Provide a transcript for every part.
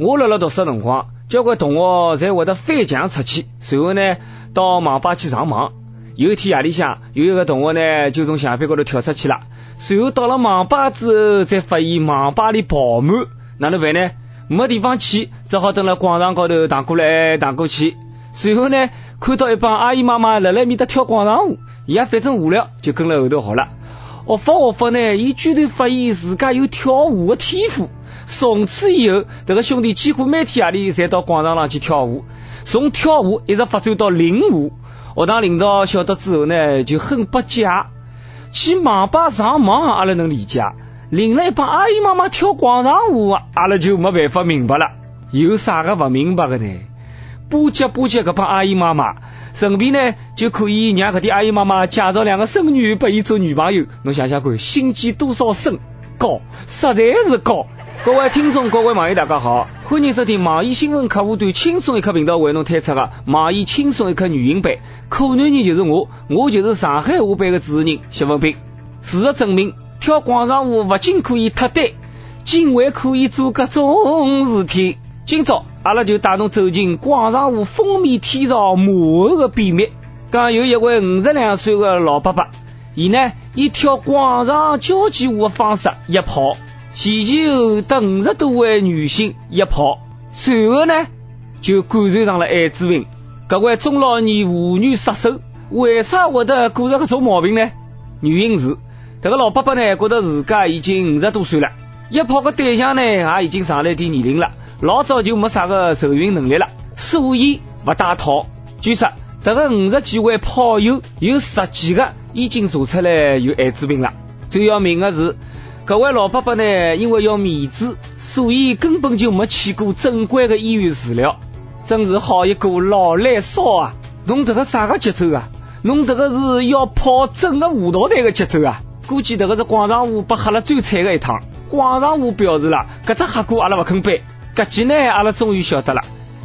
我辣辣读书辰光，交关同学侪会得翻墙出去，随后呢到网吧去上网。有一天夜里向，有一个同学呢就从墙壁高头跳出去了，随后到了网吧之后，才发现网吧里爆满，哪能办呢？没地方去，只好蹲辣广场高头荡过来荡过去。随后呢，看到一帮阿姨妈妈辣辣面搭跳广场舞，伊也反正无聊，就跟了后头学了。学法学法呢，伊居然发现自家有跳舞的天赋。从此以后，这个兄弟几乎每天夜里侪到广场上去跳舞，从跳舞一直发展到领舞。学堂领导晓得之后呢，就很不解。去网吧上网，阿拉能理解；领了一帮阿姨妈妈跳广场舞，阿拉就没办法明白了。有啥个不明白的呢？巴结巴结，搿帮阿姨妈妈，顺便呢就可以让搿点阿姨妈妈介绍两个孙女拨伊做女朋友。侬想想看，心机多少深高，实在是高。各位听众，各位网友，大家好，欢迎收听网易新闻客户端轻松一刻频道为侬推出的网易轻松一刻语音版。可男人就是我，我就是上海话版的主持人谢文斌。事实证明，跳广场舞不仅可以脱单，竟还可以做各种事体。今朝阿拉就带侬走进广场舞风靡天朝幕后的秘密。讲有一位五十两岁的老伯伯，伊呢以跳广场交际舞的方式一炮。祈求得五十多位女性一炮，随后呢就感染上了艾滋病。各位中老年妇女杀手为啥会得过着搿种毛病呢？原因是这个老伯伯呢觉得自家已经五十多岁了，一炮个对象呢也已经上了一点年龄了，老早就没啥个受孕能力了，所以不戴套。据说这个五十几位炮友有十几个已经查出来有艾滋病了。最要命的是。各位老伯伯呢，因为要面子，所以根本就没去过正规的医院治疗，真是好一个老来骚啊！侬这个啥个节奏啊？侬这个是要跑整个舞蹈队的节奏啊！估计这个是广场舞被吓了最惨的一趟。广场舞表示了，搿只黑锅阿拉不肯背。搿集呢，阿拉终于晓得了，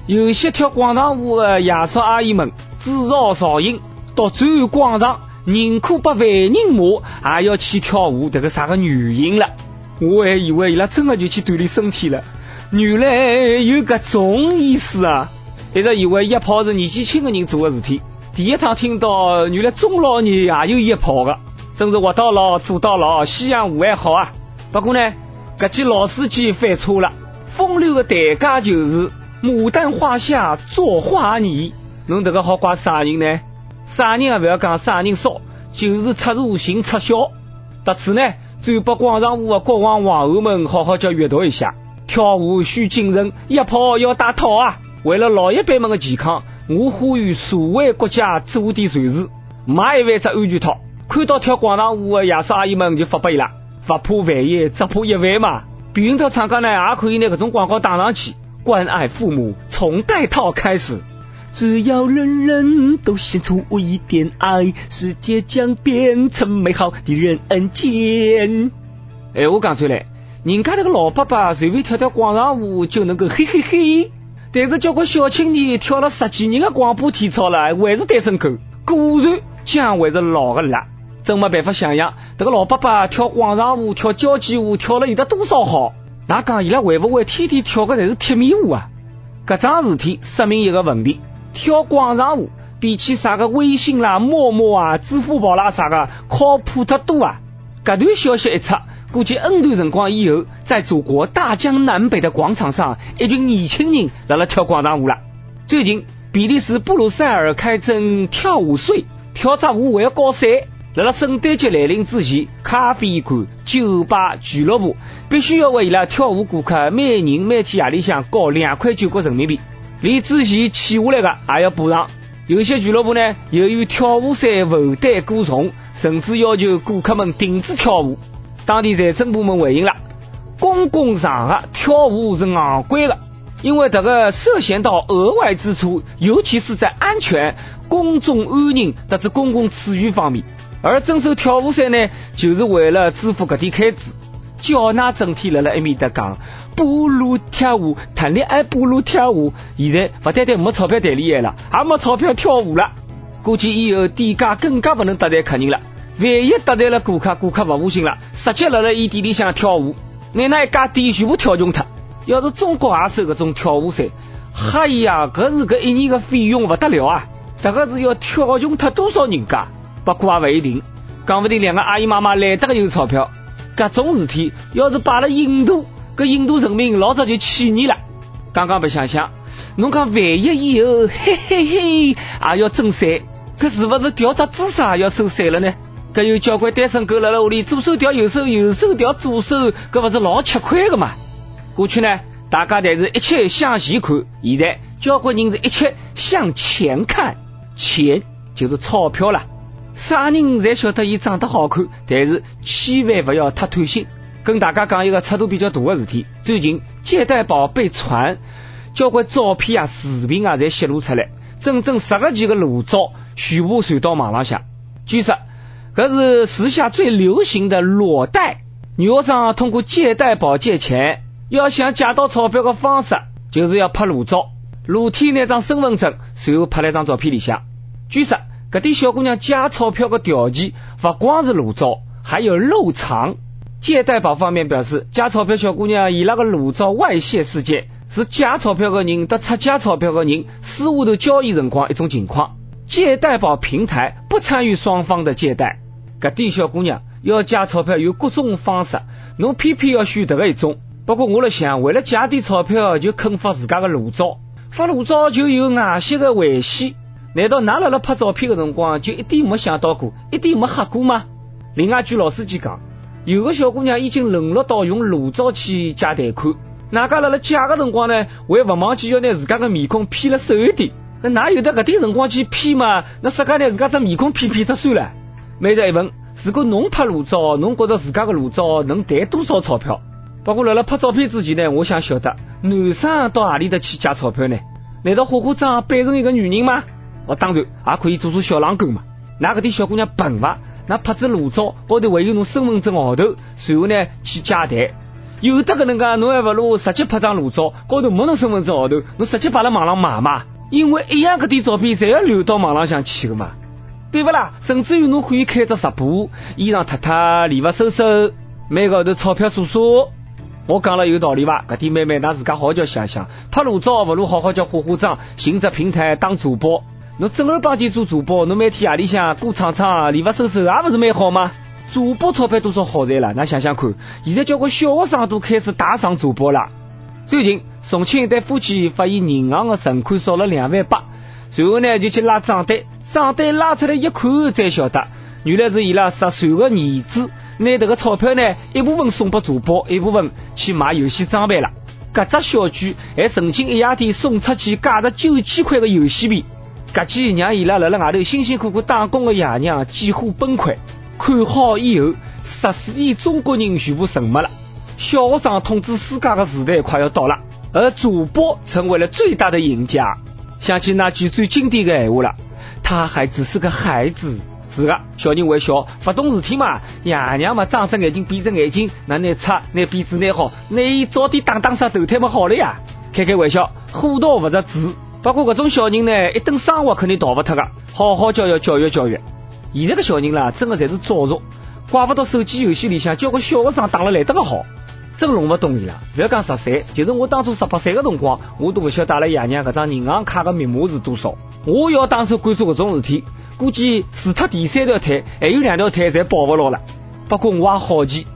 有些跳广场舞的爷叔阿姨们自嘲造型，到转广场。宁可把万人骂，也要去跳舞，这个啥个原因了？我还以为伊拉真的就去锻炼身体了，原来有搿种意思啊！一直以为一炮是年纪轻的人做的事体，第一趟听到原来中老年也有一炮的，真是活到老做到老，夕阳无还好啊！不过呢，搿记老司机犯错了，风流的代价就是牡丹花下做花泥，侬这个好怪啥人呢？啥人也不要讲，啥人少，就是出如行出孝。特此呢，最把广场舞的国王皇后们好好叫阅读一下。跳舞需谨慎，一跑要戴套啊！为了老一辈们的健康，我呼吁所谓国家做点善事，买一万只安全套。看到跳广场舞的爷叔阿姨们就发拨伊拉，不怕万一，只怕一万嘛。避孕套厂家呢，也可以拿搿种广告打上去，关爱父母从戴套开始。只要人人都献出一点爱，世界将变成美好的人间。哎，我讲出来，人家那个老伯伯随便跳跳广场舞就能够嘿嘿嘿，但是交关小青年跳了十几年的广播体操了，还是单身狗，果然姜还是老的辣。真没办法想象，这个老伯伯跳广场舞、跳交际舞跳了有得多少好？那讲伊拉会不会天天跳个侪是贴面舞啊？搿桩事体说明一个问题。跳广场舞比起啥个微信啦、陌陌啊、支付宝啦啥个靠谱得多啊！搿段消息一出，估计 N 段辰光以后，在祖国大江南北的广场上，一群年轻人辣辣跳广场舞了。最近，比利时布鲁塞尔开征跳舞税，跳只舞还要交税。辣辣圣诞节来临之前，咖啡馆、酒吧、俱乐部必须要为伊拉跳舞顾客每人每天夜里向交两块九角人民币。连之前欠下来的也要补偿。有些俱乐部呢，由于跳舞税负担过重，甚至要求顾客们停止跳舞。当地财政部门回应了：公共场合跳舞是昂贵的，因为这个涉嫌到额外支出，尤其是在安全、公众安宁乃至公共秩序方面。而征收跳舞税呢，就是为了支付这点开支。缴纳整天辣辣埃面搭讲。不如跳舞，谈恋爱不如跳舞。现在不单单没钞票谈恋爱了，也没钞票跳舞了。估计以后店家更加不能得罪客人了。万一得罪了顾客，顾客不高兴了，直接辣辣伊店里向跳舞，拿那一家店全部跳穷脱。要是中国也收搿种跳舞税，嗨呀，搿是搿一年个费用勿得了啊！迭个是要跳穷脱多少人家？不过也勿一定，讲勿定两个阿姨妈妈来得个有钞票。搿种事体要是摆辣印度，搿印度人民老早就起义了。刚刚不想想，侬讲万一以后 嘿嘿嘿也要征税，搿是勿是调只姿势也要收税了呢？搿有交关单身狗辣辣屋里左手调右手，右手调左手，搿勿是老吃亏个嘛？过去呢，大家侪是一切向前看，现在交关人是一切向前看，钱就是钞票了。啥人侪晓得伊长得好看，但是千万勿要太贪心。跟大家讲一个尺度比较大的事体，最近借贷宝被传，交关照片啊、视频啊，侪泄露出来，整整十个几个裸照全部传到网浪向。据说，搿是时下最流行的裸贷，女学生通过借贷宝借钱。要想借到钞票的方式，就是要拍裸照，裸体那张身份证，随后拍了张照片里向。据说，搿点小姑娘借钞票的条件，不光是裸照，还有露藏。借贷宝方面表示，借钞票小姑娘伊拉个裸照外泄事件，是借钞票的人和出借钞票的人私下头交易辰光一种情况。借贷宝平台不参与双方的借贷。搿点小姑娘要借钞票有各种方式，侬偏偏要选迭个一种。不过我辣想，为了借点钞票就肯发自家的裸照，发裸照就有外泄的危险。难道㑚辣辣拍照片的辰光就一点没想到过，一点没吓过吗？另外，据老司机讲，有个小姑娘已经沦落到用裸照去借贷款，哪家辣辣借的辰光呢，还勿忘记要拿自家的面孔 P 了瘦一点。那哪有得搿点辰光去 P 嘛？那自家拿自家只面孔 P P 脱算了。每日一问，如果侬拍裸照，侬觉得自家的裸照能赚多少钞票？不过，辣辣拍照片之前呢，我想晓得男生到哪里的去借钞票呢？难道化化妆扮成一个女人吗？哦，当然也可以做做小狼狗嘛。哪个点小姑娘笨伐？那拍只裸照，高头还有侬身份证号头，随后呢去加贷。有的搿能介，侬还勿如直接拍张裸照，高头没侬身份证号头，侬直接摆辣网上卖嘛。因为一样搿点照片，侪要流到网浪向去个嘛，对勿啦？甚至于侬可以开只直播，衣裳脱脱，礼物收收，每个号头钞票数数。我讲了有道理伐？搿点妹妹，㑚自家好好叫想想，拍裸照勿如好好叫化化妆，寻只平台当主播。侬正儿八经做主播，侬每天夜里向歌唱唱，礼物收收，也勿是蛮好吗？主播钞票多少好赚啦？㑚想想看，现在交关小学生都开始打上主播了。最近，重庆一对夫妻发现银行的存款少了两万八，随后呢就去拉账单，账单拉出来一看，才晓得原来是伊拉十岁的儿子。拿这个钞票呢，一部分送给主播，一部分去买游戏装备了。搿只小鬼还曾经一夜天送出去价值九千块的游戏币，搿记让伊拉辣辣外头辛辛苦苦打工的爷娘几乎崩溃。看好以后，十四亿中国人全部沉默了。小学生统治世界的时代快要到了，而主播成为了最大的赢家。想起那句最经典的闲话了，他还只是个孩子。是个，小人还小，不懂事体嘛。爷娘嘛，睁只眼睛闭只眼睛，拿拿擦，拿鼻子拿好，拿伊早点打打杀投胎嘛好了呀。开开玩笑，虎道不着子。不过搿种小人呢，一顿生活肯定逃不脱个，好好教育教育教育。现在个小人啦，真的侪是早熟，怪不得手机游戏里向交关小学生打了来得个好，真弄不懂伊拉。不要讲十岁，就是我当初十八岁个辰光，我都不晓得阿拉爷娘搿张银行卡的密码是多少。我要当初关注搿种事体。估计除脱第三条腿，还有两条腿侪保不牢了。不过我也好奇，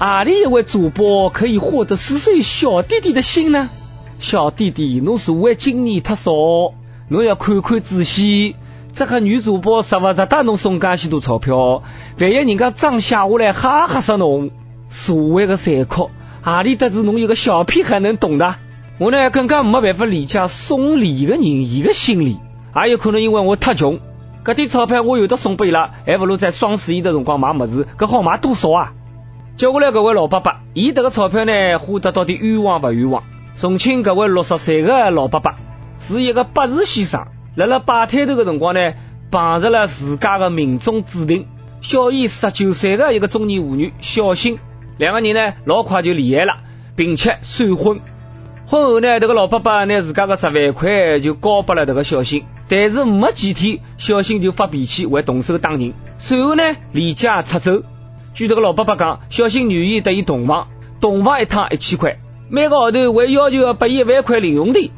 何里一位主播可以获得十岁小弟弟的心呢？小弟弟，侬社会经验太少，侬要看看仔细。这个女主播值不值得侬送介许多钞票？万一人家账写下来吓吓死侬，社会的残酷，何里得是侬一个小屁孩能懂的？我呢更加没办法理解送礼的人伊个心理，也有可能因为我太穷。搿点钞票我有的送拨伊拉，还不如在双十一的辰光买物事，搿好买多少啊？接下来搿位老伯伯，伊迭个钞票呢，花得到底冤枉勿冤枉？重庆搿位六十岁的老伯伯是一个八字先生，辣辣摆摊头的辰光呢，碰着了自家的命中注定，小伊十九岁的一个中年妇女小新，两个人呢老快就恋爱了，并且闪婚。婚后呢，这个老伯伯拿自家的十万块就交拨了这个小新，但是没几天，小新就发脾气，会动手打人，随后呢离家出走。据这个老伯伯讲，小新愿意得伊同房，同房一趟一千块，每个号头还要求要拨一万块零用钿，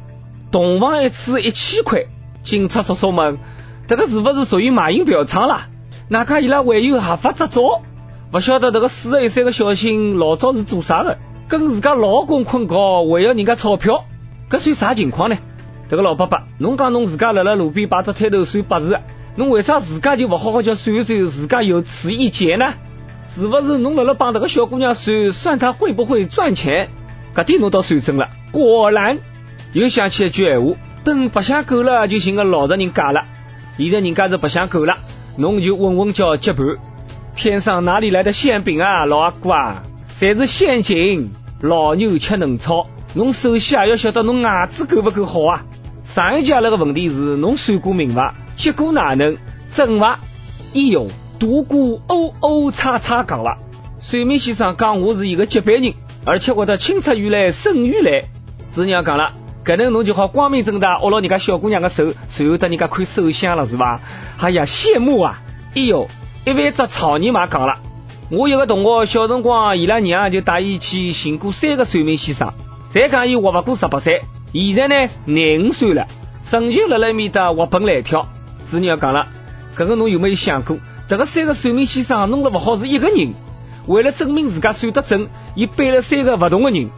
同房一次一千块。警察叔叔们，这个是不是属于马英表仓啦？哪家伊拉还有合法执照？不晓得这个四十一岁的小新老早是做啥的？跟自家老公困觉，还要人家钞票，这算啥情况呢？这个老伯伯，侬讲侬自家辣辣路边摆只摊头算八字，侬为啥自家就不好好叫算一算自家有此一劫呢？是不是侬辣辣帮这个小姑娘算算她会不会赚钱？搿点侬倒算准了，果然又想起一句闲话：等白相够了就寻个老实人嫁了。现在人家是白相够了，侬就稳稳叫接盘。天上哪里来的馅饼啊，老阿哥啊，侪是陷阱。老牛吃嫩草，侬首先也要晓得侬牙齿够不够好啊。上一节那个问题是侬算过命伐？结果哪能？准伐？哎呦，独孤欧欧叉叉讲了，算命先生讲我是一个接班人，而且会得青出于蓝胜于蓝。子娘讲了，搿能侬就好光明正大握牢人家小姑娘的手，随后得人家看手相了是吧？哎呀，羡慕啊！哎呦，一万只草泥马讲了，我有个同学小辰光，伊拉娘就带伊去寻过三个算命先生，再讲伊活不过十八岁。现在呢，廿五岁了，仍旧辣辣面搭活蹦乱跳。子女要讲了，搿个侬有没有想过，这个三个算命先生弄得不好是一个人，为了证明自家算得准，伊背了三个不同的人。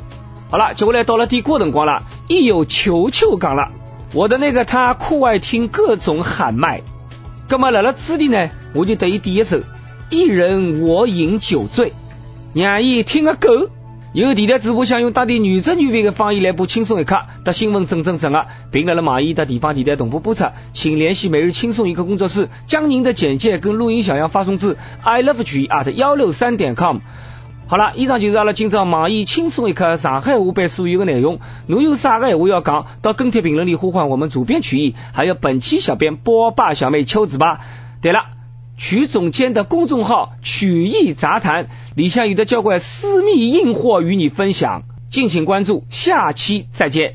好了，接下来到了点歌辰光了，一有球球讲了，我的那个他酷爱听各种喊麦，那么在了这里呢，我就得意点一首《一人我饮酒醉》，让伊听个够。有电台主播想用当地原汁原味的方言来播轻松一刻，得新闻正正正啊，并来了网易的地方电台同步播出，请联系每日轻松一刻工作室，将您的简介跟录音小样发送至 i love you at 幺六三点 com。好了，以上就是阿拉今朝网易轻松一刻上海话版所有的内容。侬有啥个闲话要讲，到跟帖评论里呼唤我们主编曲艺，还有本期小编波霸小妹秋子吧。对了。曲总监的公众号“曲艺杂谈”里下有的交关私密硬货与你分享，敬请关注，下期再见。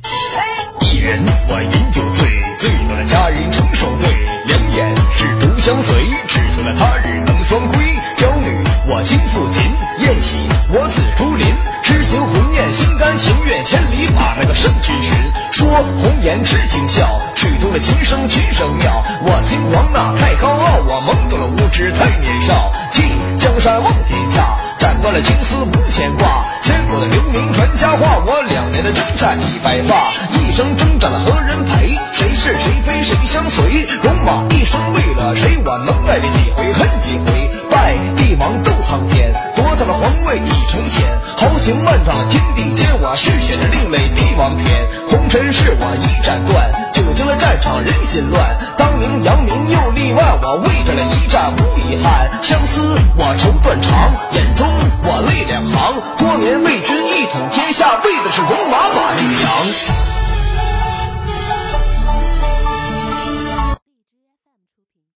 一人我饮酒醉，醉到了佳人成双对，两眼是独相随，只求了他日能双归。娇女我轻抚琴，宴席我紫竹林，痴情红颜心甘情愿，千里把那个圣君寻。说红颜知今笑，曲动了琴声琴声妙。我心狂啊太高傲，我懵懂了无知太年少。弃江山望天下，斩断了情丝无牵挂。千古的留名传佳话，我两年的征战已白发。一生征战了何人陪？谁是谁非谁相随？戎马一生为了谁？我能爱你几回恨几回？拜帝王斗苍天，夺得了皇位已成仙。豪情万丈天地间，我续写。红尘事我一斩断，久经了战场人心乱。当年扬名又立万，我为这了一战无遗憾。相思我愁断肠，眼中我泪两行。多年为君一统天下，为的是戎马把女扬。